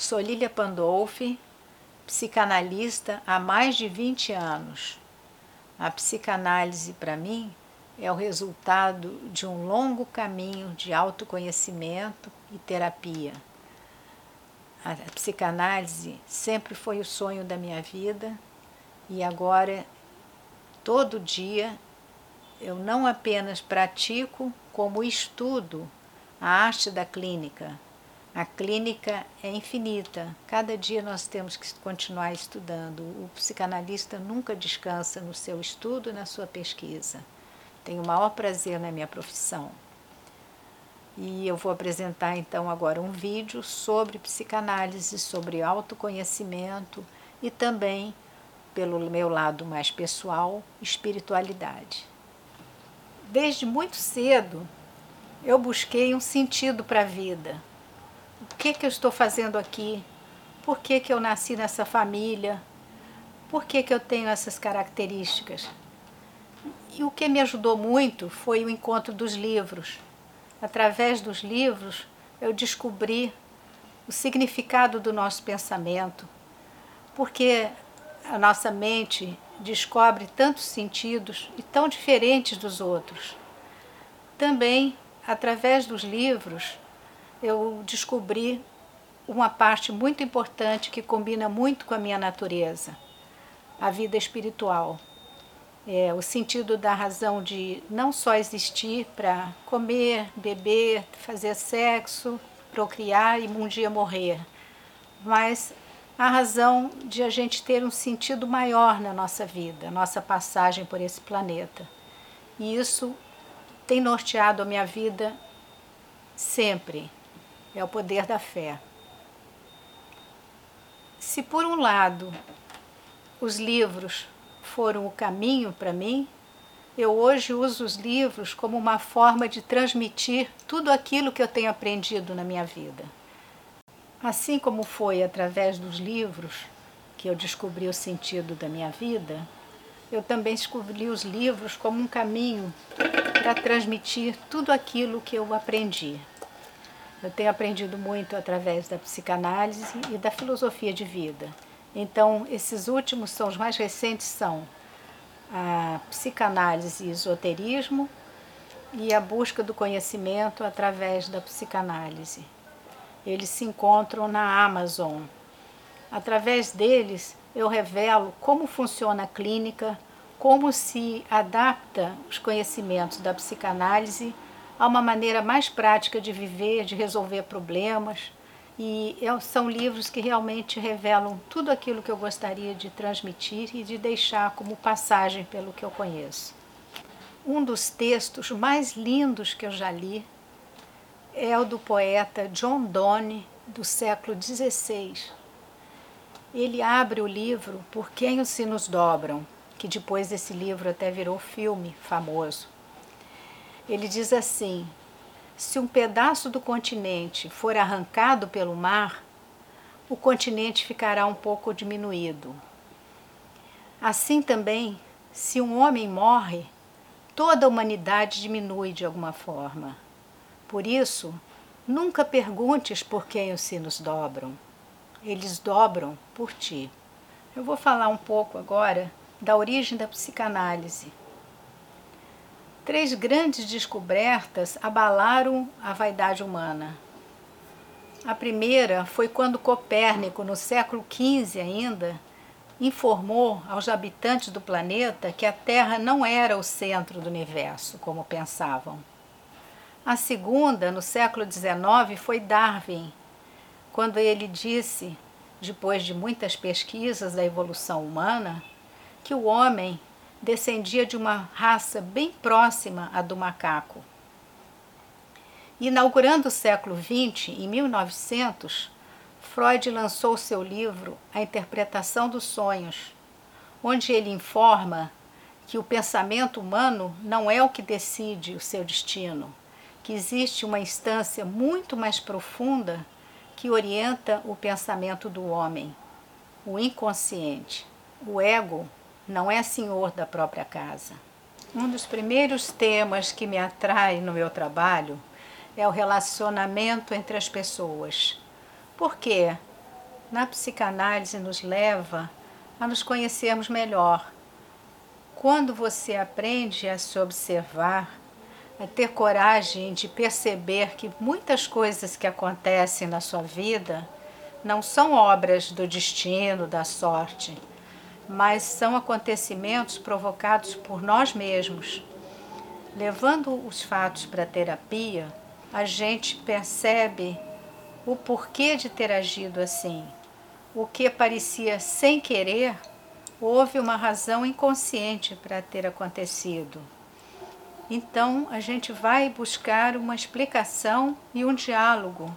Sou Lília Pandolfi, psicanalista há mais de 20 anos. A psicanálise, para mim, é o resultado de um longo caminho de autoconhecimento e terapia. A psicanálise sempre foi o sonho da minha vida e agora, todo dia, eu não apenas pratico, como estudo a arte da clínica a clínica é infinita. Cada dia nós temos que continuar estudando. O psicanalista nunca descansa no seu estudo na sua pesquisa. Tenho o maior prazer na minha profissão. E eu vou apresentar então agora um vídeo sobre psicanálise, sobre autoconhecimento e também, pelo meu lado mais pessoal, espiritualidade. Desde muito cedo eu busquei um sentido para a vida o que, que eu estou fazendo aqui? Por que, que eu nasci nessa família? Por que, que eu tenho essas características? E o que me ajudou muito foi o encontro dos livros. Através dos livros, eu descobri o significado do nosso pensamento, porque a nossa mente descobre tantos sentidos e tão diferentes dos outros. Também, através dos livros, eu descobri uma parte muito importante que combina muito com a minha natureza, a vida espiritual. É, o sentido da razão de não só existir para comer, beber, fazer sexo, procriar e um dia morrer, mas a razão de a gente ter um sentido maior na nossa vida, nossa passagem por esse planeta. E isso tem norteado a minha vida sempre é o poder da fé. Se por um lado os livros foram o caminho para mim, eu hoje uso os livros como uma forma de transmitir tudo aquilo que eu tenho aprendido na minha vida. Assim como foi através dos livros que eu descobri o sentido da minha vida, eu também descobri os livros como um caminho para transmitir tudo aquilo que eu aprendi. Eu tenho aprendido muito através da psicanálise e da filosofia de vida. Então, esses últimos são os mais recentes são a psicanálise e esoterismo e a busca do conhecimento através da psicanálise. Eles se encontram na Amazon. Através deles, eu revelo como funciona a clínica, como se adapta os conhecimentos da psicanálise a uma maneira mais prática de viver, de resolver problemas. E são livros que realmente revelam tudo aquilo que eu gostaria de transmitir e de deixar como passagem pelo que eu conheço. Um dos textos mais lindos que eu já li é o do poeta John Donne, do século XVI. Ele abre o livro Por Quem os Sinos Dobram, que depois desse livro até virou filme famoso. Ele diz assim: se um pedaço do continente for arrancado pelo mar, o continente ficará um pouco diminuído. Assim também, se um homem morre, toda a humanidade diminui de alguma forma. Por isso, nunca perguntes por quem os sinos dobram. Eles dobram por ti. Eu vou falar um pouco agora da origem da psicanálise. Três grandes descobertas abalaram a vaidade humana. A primeira foi quando Copérnico, no século XV ainda, informou aos habitantes do planeta que a Terra não era o centro do universo, como pensavam. A segunda, no século XIX, foi Darwin, quando ele disse, depois de muitas pesquisas da evolução humana, que o homem descendia de uma raça bem próxima à do macaco. Inaugurando o século XX, em 1900, Freud lançou seu livro A Interpretação dos Sonhos, onde ele informa que o pensamento humano não é o que decide o seu destino, que existe uma instância muito mais profunda que orienta o pensamento do homem, o inconsciente. O ego não é senhor da própria casa. Um dos primeiros temas que me atrai no meu trabalho é o relacionamento entre as pessoas. Por quê? na psicanálise nos leva a nos conhecermos melhor. Quando você aprende a se observar, a ter coragem de perceber que muitas coisas que acontecem na sua vida não são obras do destino, da sorte, mas são acontecimentos provocados por nós mesmos. Levando os fatos para a terapia, a gente percebe o porquê de ter agido assim. O que parecia sem querer, houve uma razão inconsciente para ter acontecido. Então a gente vai buscar uma explicação e um diálogo.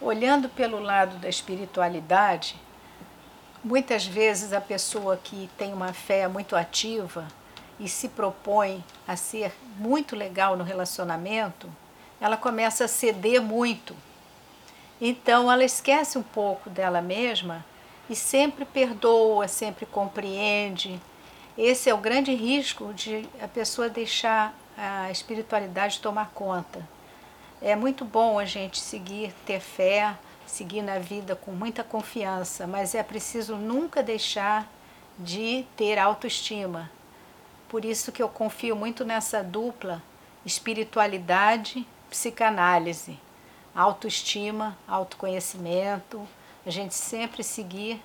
Olhando pelo lado da espiritualidade, muitas vezes a pessoa que tem uma fé muito ativa e se propõe a ser muito legal no relacionamento, ela começa a ceder muito então ela esquece um pouco dela mesma e sempre perdoa, sempre compreende. Esse é o grande risco de a pessoa deixar a espiritualidade tomar conta. É muito bom a gente seguir, ter fé, seguir na vida com muita confiança, mas é preciso nunca deixar de ter autoestima. Por isso que eu confio muito nessa dupla espiritualidade, psicanálise autoestima, autoconhecimento, a gente sempre seguir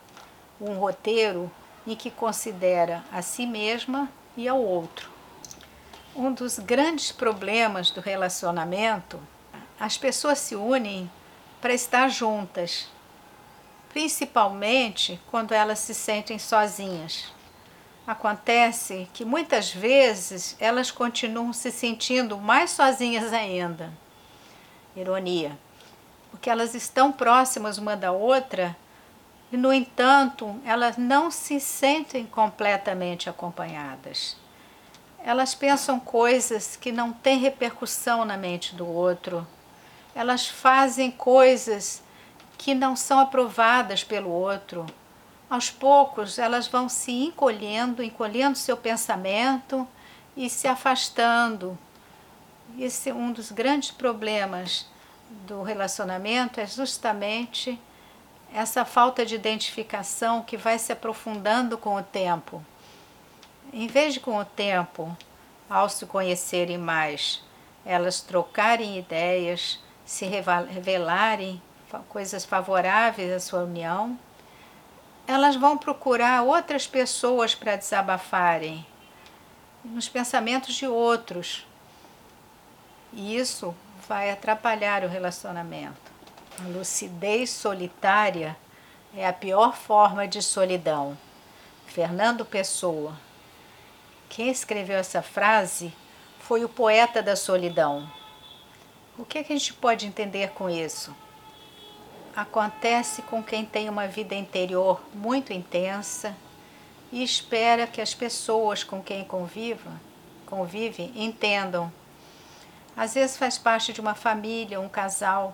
um roteiro em que considera a si mesma e ao outro. Um dos grandes problemas do relacionamento, as pessoas se unem para estar juntas, principalmente quando elas se sentem sozinhas. Acontece que muitas vezes elas continuam se sentindo mais sozinhas ainda ironia, porque elas estão próximas uma da outra e, no entanto, elas não se sentem completamente acompanhadas. Elas pensam coisas que não têm repercussão na mente do outro. Elas fazem coisas que não são aprovadas pelo outro. Aos poucos, elas vão se encolhendo, encolhendo seu pensamento e se afastando, esse é um dos grandes problemas do relacionamento é justamente essa falta de identificação que vai se aprofundando com o tempo. Em vez de com o tempo, ao se conhecerem mais, elas trocarem ideias, se revelarem coisas favoráveis à sua união, elas vão procurar outras pessoas para desabafarem, nos pensamentos de outros, e isso vai atrapalhar o relacionamento. A lucidez solitária é a pior forma de solidão. Fernando Pessoa. Quem escreveu essa frase foi o poeta da solidão. O que, é que a gente pode entender com isso? Acontece com quem tem uma vida interior muito intensa e espera que as pessoas com quem conviva, convive entendam às vezes faz parte de uma família, um casal,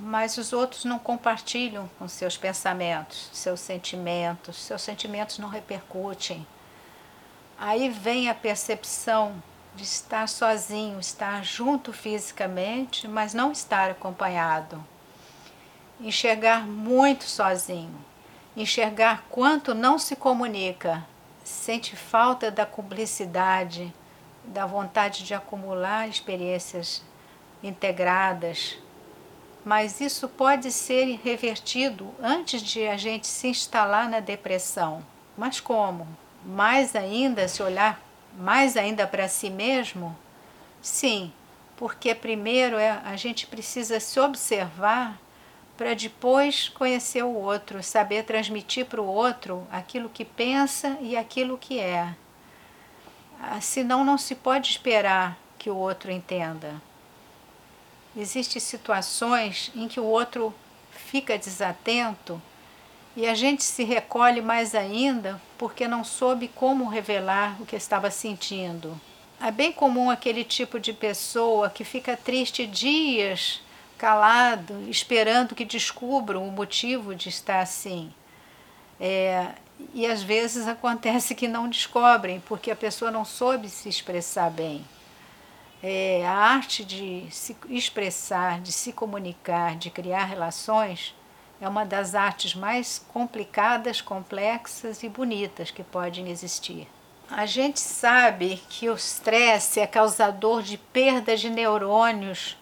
mas os outros não compartilham com seus pensamentos, seus sentimentos, seus sentimentos não repercutem. Aí vem a percepção de estar sozinho, estar junto fisicamente, mas não estar acompanhado. Enxergar muito sozinho, enxergar quanto não se comunica, sente falta da cumplicidade da vontade de acumular experiências integradas, mas isso pode ser revertido antes de a gente se instalar na depressão. Mas como? Mais ainda, se olhar mais ainda para si mesmo? Sim, porque primeiro é, a gente precisa se observar para depois conhecer o outro, saber transmitir para o outro aquilo que pensa e aquilo que é. Ah, senão não se pode esperar que o outro entenda. Existem situações em que o outro fica desatento e a gente se recolhe mais ainda porque não soube como revelar o que estava sentindo. É bem comum aquele tipo de pessoa que fica triste dias calado, esperando que descubram o motivo de estar assim. É, e às vezes acontece que não descobrem, porque a pessoa não soube se expressar bem. É, a arte de se expressar, de se comunicar, de criar relações, é uma das artes mais complicadas, complexas e bonitas que podem existir. A gente sabe que o estresse é causador de perda de neurônios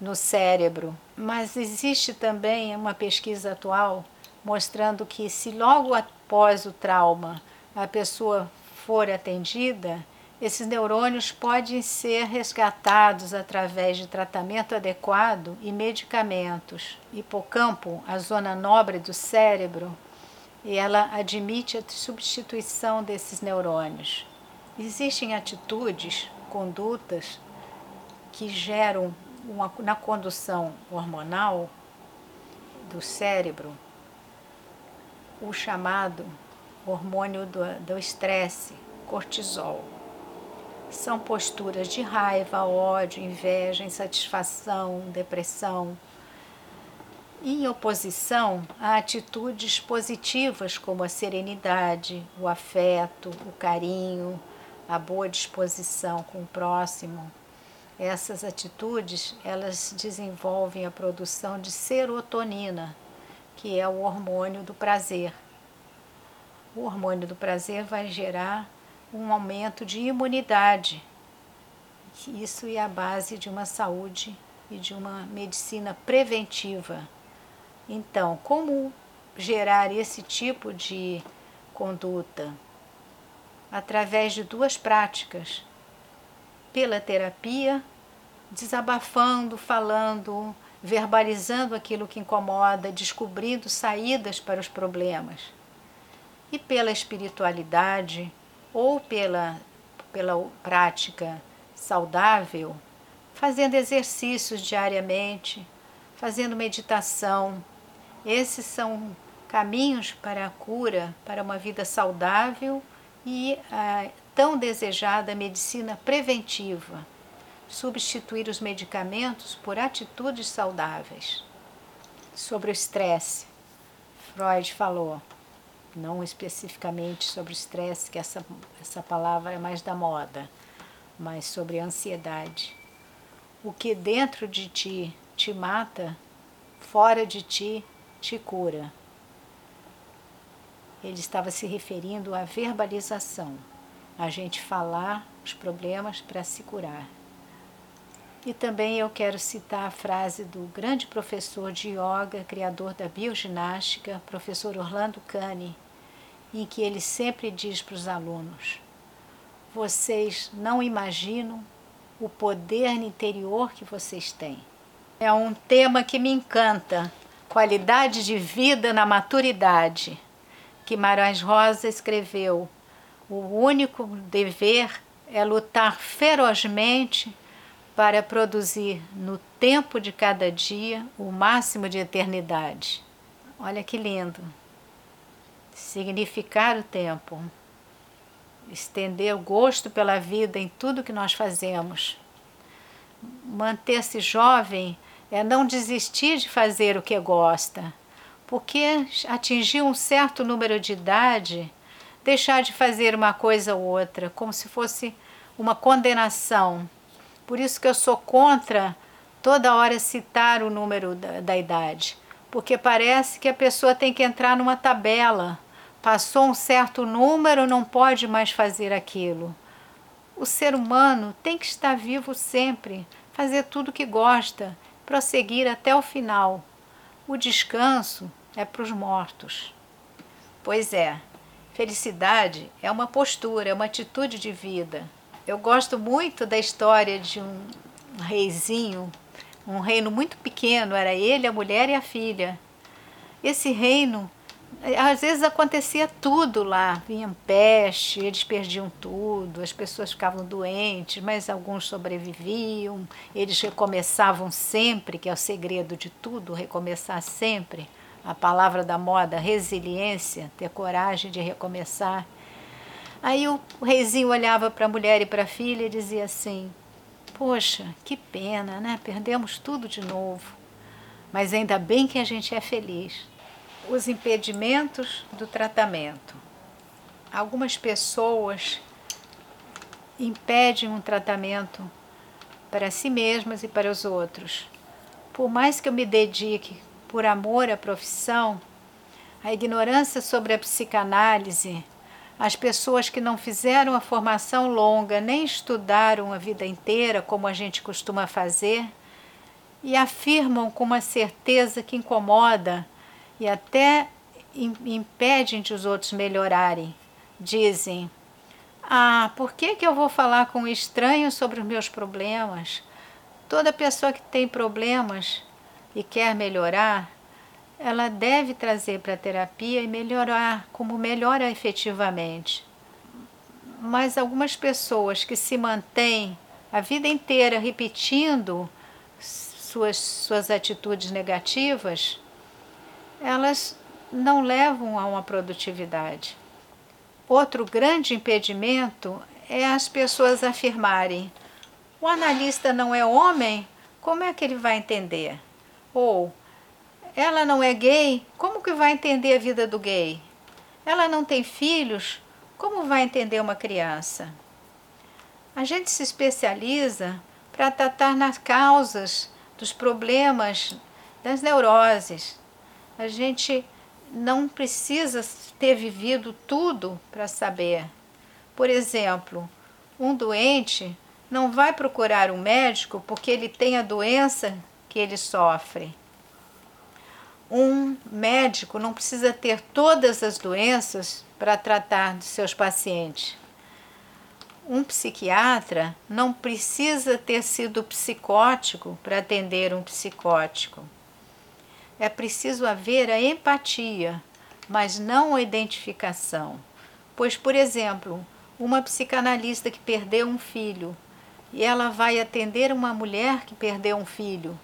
no cérebro, mas existe também uma pesquisa atual mostrando que se logo após o trauma a pessoa for atendida, esses neurônios podem ser resgatados através de tratamento adequado e medicamentos. Hipocampo, a zona nobre do cérebro, ela admite a substituição desses neurônios. Existem atitudes, condutas que geram uma, na condução hormonal do cérebro o chamado hormônio do estresse, cortisol. São posturas de raiva, ódio, inveja, insatisfação, depressão. Em oposição a atitudes positivas como a serenidade, o afeto, o carinho, a boa disposição com o próximo. Essas atitudes, elas desenvolvem a produção de serotonina, que é o hormônio do prazer. O hormônio do prazer vai gerar um aumento de imunidade. Isso é a base de uma saúde e de uma medicina preventiva. Então, como gerar esse tipo de conduta? Através de duas práticas. Pela terapia, desabafando, falando, verbalizando aquilo que incomoda, descobrindo saídas para os problemas. E pela espiritualidade, ou pela, pela prática saudável, fazendo exercícios diariamente, fazendo meditação. Esses são caminhos para a cura, para uma vida saudável e a tão desejada medicina preventiva. Substituir os medicamentos por atitudes saudáveis. Sobre o estresse, Freud falou não especificamente sobre estresse, que essa, essa palavra é mais da moda, mas sobre ansiedade. O que dentro de ti te mata, fora de ti te cura. Ele estava se referindo à verbalização, a gente falar os problemas para se curar. E também eu quero citar a frase do grande professor de yoga, criador da bioginástica, professor Orlando Cane, em que ele sempre diz para os alunos: vocês não imaginam o poder interior que vocês têm. É um tema que me encanta, qualidade de vida na maturidade, que Marais Rosa escreveu. O único dever é lutar ferozmente para produzir no tempo de cada dia o máximo de eternidade. Olha que lindo! Significar o tempo, estender o gosto pela vida em tudo que nós fazemos. Manter-se jovem é não desistir de fazer o que gosta, porque atingir um certo número de idade, deixar de fazer uma coisa ou outra, como se fosse uma condenação. Por isso que eu sou contra toda hora citar o número da, da idade, porque parece que a pessoa tem que entrar numa tabela Passou um certo número, não pode mais fazer aquilo. O ser humano tem que estar vivo sempre, fazer tudo o que gosta, prosseguir até o final. O descanso é para os mortos. Pois é, felicidade é uma postura, é uma atitude de vida. Eu gosto muito da história de um reizinho, um reino muito pequeno, era ele, a mulher e a filha. Esse reino às vezes acontecia tudo lá, vinha peste, eles perdiam tudo, as pessoas ficavam doentes, mas alguns sobreviviam, eles recomeçavam sempre, que é o segredo de tudo, recomeçar sempre. A palavra da moda, resiliência, ter coragem de recomeçar. Aí o reizinho olhava para a mulher e para a filha e dizia assim: Poxa, que pena, né? Perdemos tudo de novo. Mas ainda bem que a gente é feliz os impedimentos do tratamento. Algumas pessoas impedem um tratamento para si mesmas e para os outros. Por mais que eu me dedique por amor à profissão, a ignorância sobre a psicanálise, as pessoas que não fizeram a formação longa nem estudaram a vida inteira, como a gente costuma fazer, e afirmam com uma certeza que incomoda e até impedem de os outros melhorarem. Dizem: Ah, por que, que eu vou falar com um estranho sobre os meus problemas? Toda pessoa que tem problemas e quer melhorar, ela deve trazer para a terapia e melhorar como melhora efetivamente. Mas algumas pessoas que se mantêm a vida inteira repetindo suas, suas atitudes negativas, elas não levam a uma produtividade. Outro grande impedimento é as pessoas afirmarem: o analista não é homem, como é que ele vai entender? Ou ela não é gay, como que vai entender a vida do gay? Ela não tem filhos, como vai entender uma criança? A gente se especializa para tratar nas causas dos problemas das neuroses. A gente não precisa ter vivido tudo para saber. Por exemplo, um doente não vai procurar um médico porque ele tem a doença que ele sofre. Um médico não precisa ter todas as doenças para tratar de seus pacientes. Um psiquiatra não precisa ter sido psicótico para atender um psicótico. É preciso haver a empatia, mas não a identificação. Pois, por exemplo, uma psicanalista que perdeu um filho e ela vai atender uma mulher que perdeu um filho,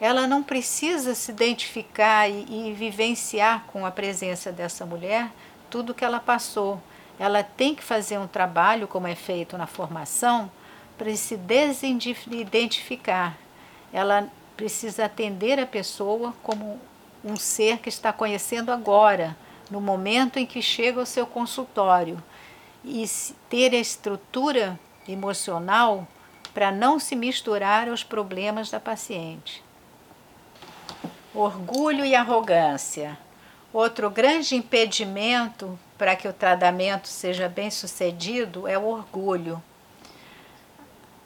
ela não precisa se identificar e, e vivenciar com a presença dessa mulher tudo que ela passou. Ela tem que fazer um trabalho, como é feito na formação, para se desidentificar. Ela precisa atender a pessoa como um ser que está conhecendo agora, no momento em que chega ao seu consultório, e ter a estrutura emocional para não se misturar aos problemas da paciente. Orgulho e arrogância. Outro grande impedimento para que o tratamento seja bem sucedido é o orgulho.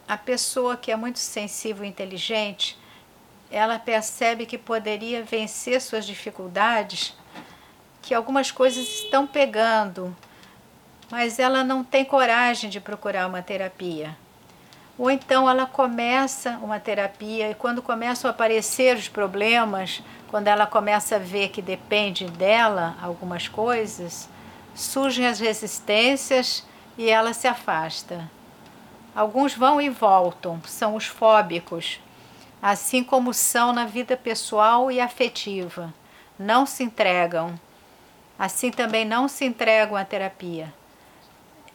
A pessoa que é muito sensível e inteligente ela percebe que poderia vencer suas dificuldades, que algumas coisas estão pegando, mas ela não tem coragem de procurar uma terapia. Ou então ela começa uma terapia e quando começam a aparecer os problemas, quando ela começa a ver que depende dela algumas coisas, surgem as resistências e ela se afasta. Alguns vão e voltam, são os fóbicos, assim como são na vida pessoal e afetiva. Não se entregam. Assim também não se entregam à terapia.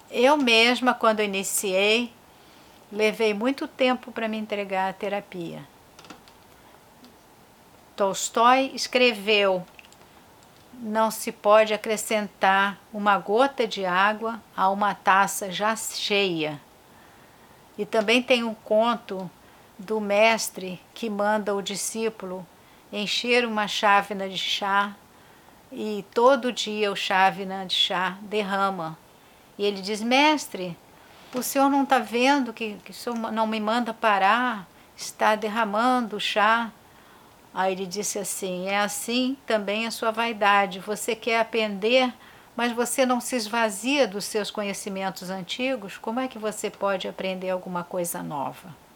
Eu mesma, quando iniciei, levei muito tempo para me entregar à terapia. Tolstói escreveu: Não se pode acrescentar uma gota de água a uma taça já cheia. E também tem um conto do mestre que manda o discípulo encher uma chávena de chá e todo dia o chávena de chá derrama. E ele diz: Mestre, o senhor não está vendo que, que o senhor não me manda parar, está derramando chá. Aí ele disse assim: É assim também a sua vaidade. Você quer aprender, mas você não se esvazia dos seus conhecimentos antigos. Como é que você pode aprender alguma coisa nova?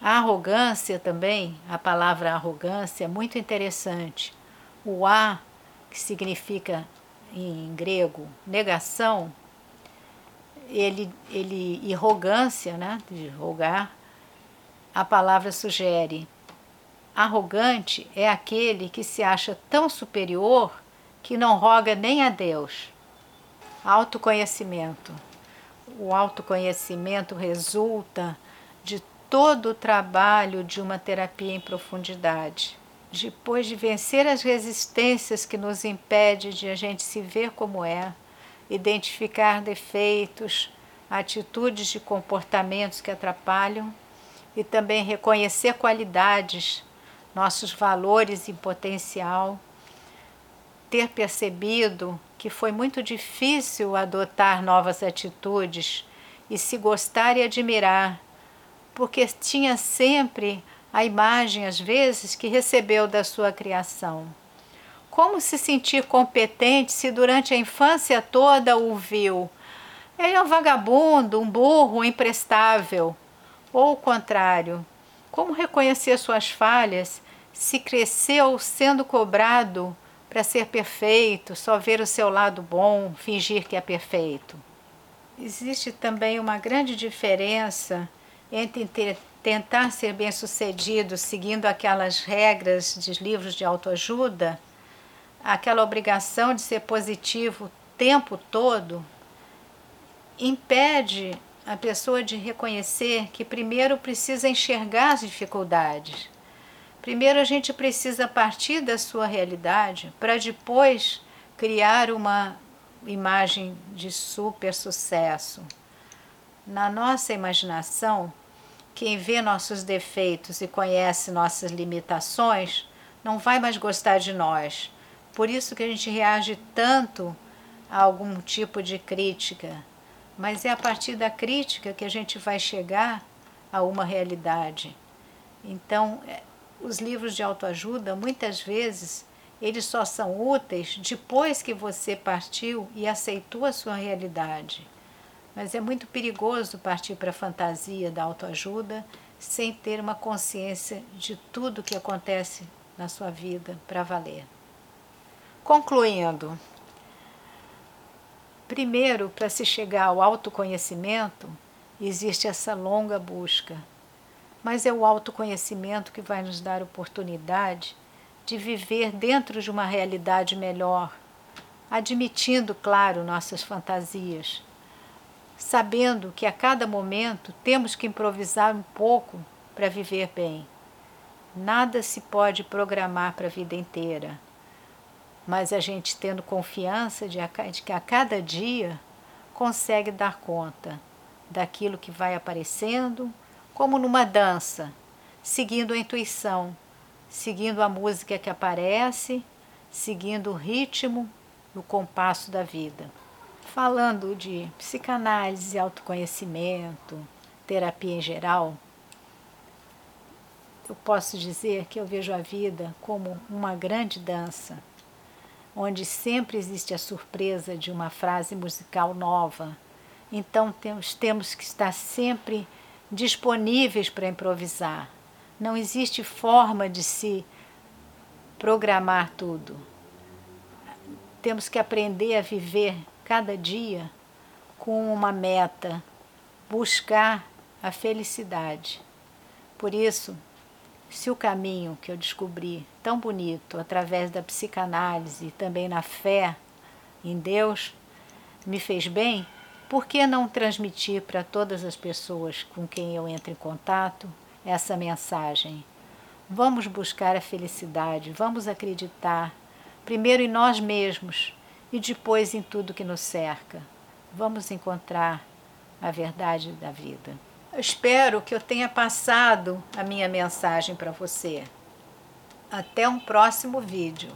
A arrogância também, a palavra arrogância é muito interessante. O a, que significa em grego negação, ele, ele e arrogância, né, de rogar, a palavra sugere. Arrogante é aquele que se acha tão superior que não roga nem a Deus. Autoconhecimento. O autoconhecimento resulta todo o trabalho de uma terapia em profundidade. Depois de vencer as resistências que nos impedem de a gente se ver como é, identificar defeitos, atitudes de comportamentos que atrapalham e também reconhecer qualidades. nossos valores e potencial, ter percebido que foi muito difícil adotar novas atitudes e se gostar e admirar, porque tinha sempre a imagem, às vezes, que recebeu da sua criação. Como se sentir competente se durante a infância toda o viu? Ele é um vagabundo, um burro, um imprestável. Ou o contrário, como reconhecer suas falhas se cresceu sendo cobrado para ser perfeito, só ver o seu lado bom, fingir que é perfeito? Existe também uma grande diferença entre tentar ser bem-sucedido seguindo aquelas regras de livros de autoajuda, aquela obrigação de ser positivo o tempo todo, impede a pessoa de reconhecer que primeiro precisa enxergar as dificuldades. Primeiro a gente precisa partir da sua realidade para depois criar uma imagem de super sucesso. Na nossa imaginação, quem vê nossos defeitos e conhece nossas limitações não vai mais gostar de nós. Por isso que a gente reage tanto a algum tipo de crítica. Mas é a partir da crítica que a gente vai chegar a uma realidade. Então, é, os livros de autoajuda, muitas vezes, eles só são úteis depois que você partiu e aceitou a sua realidade. Mas é muito perigoso partir para a fantasia da autoajuda sem ter uma consciência de tudo que acontece na sua vida para valer. Concluindo, primeiro, para se chegar ao autoconhecimento, existe essa longa busca, mas é o autoconhecimento que vai nos dar oportunidade de viver dentro de uma realidade melhor, admitindo, claro, nossas fantasias, sabendo que a cada momento temos que improvisar um pouco para viver bem. Nada se pode programar para a vida inteira, mas a gente tendo confiança de, que a cada dia consegue dar conta daquilo que vai aparecendo, como numa dança, seguindo a intuição seguindo a música que aparece, seguindo o ritmo o compasso da vida. Falando de psicanálise, autoconhecimento, terapia em geral, eu posso dizer que eu vejo a vida como uma grande dança, onde sempre existe a surpresa de uma frase musical nova. Então temos, temos que estar sempre disponíveis para improvisar, não existe forma de se programar tudo. Temos que aprender a viver cada dia com uma meta, buscar a felicidade. Por isso, se o caminho que eu descobri tão bonito através da psicanálise e também na fé em Deus me fez bem, por que não transmitir para todas as pessoas com quem eu entro em contato essa mensagem. Vamos buscar a felicidade, vamos acreditar, primeiro em nós mesmos e depois em tudo que nos cerca. Vamos encontrar a verdade da vida. Eu espero que eu tenha passado a minha mensagem para você. Até um próximo vídeo.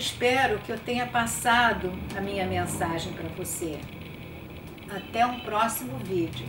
Espero que eu tenha passado a minha mensagem para você. Até um próximo vídeo.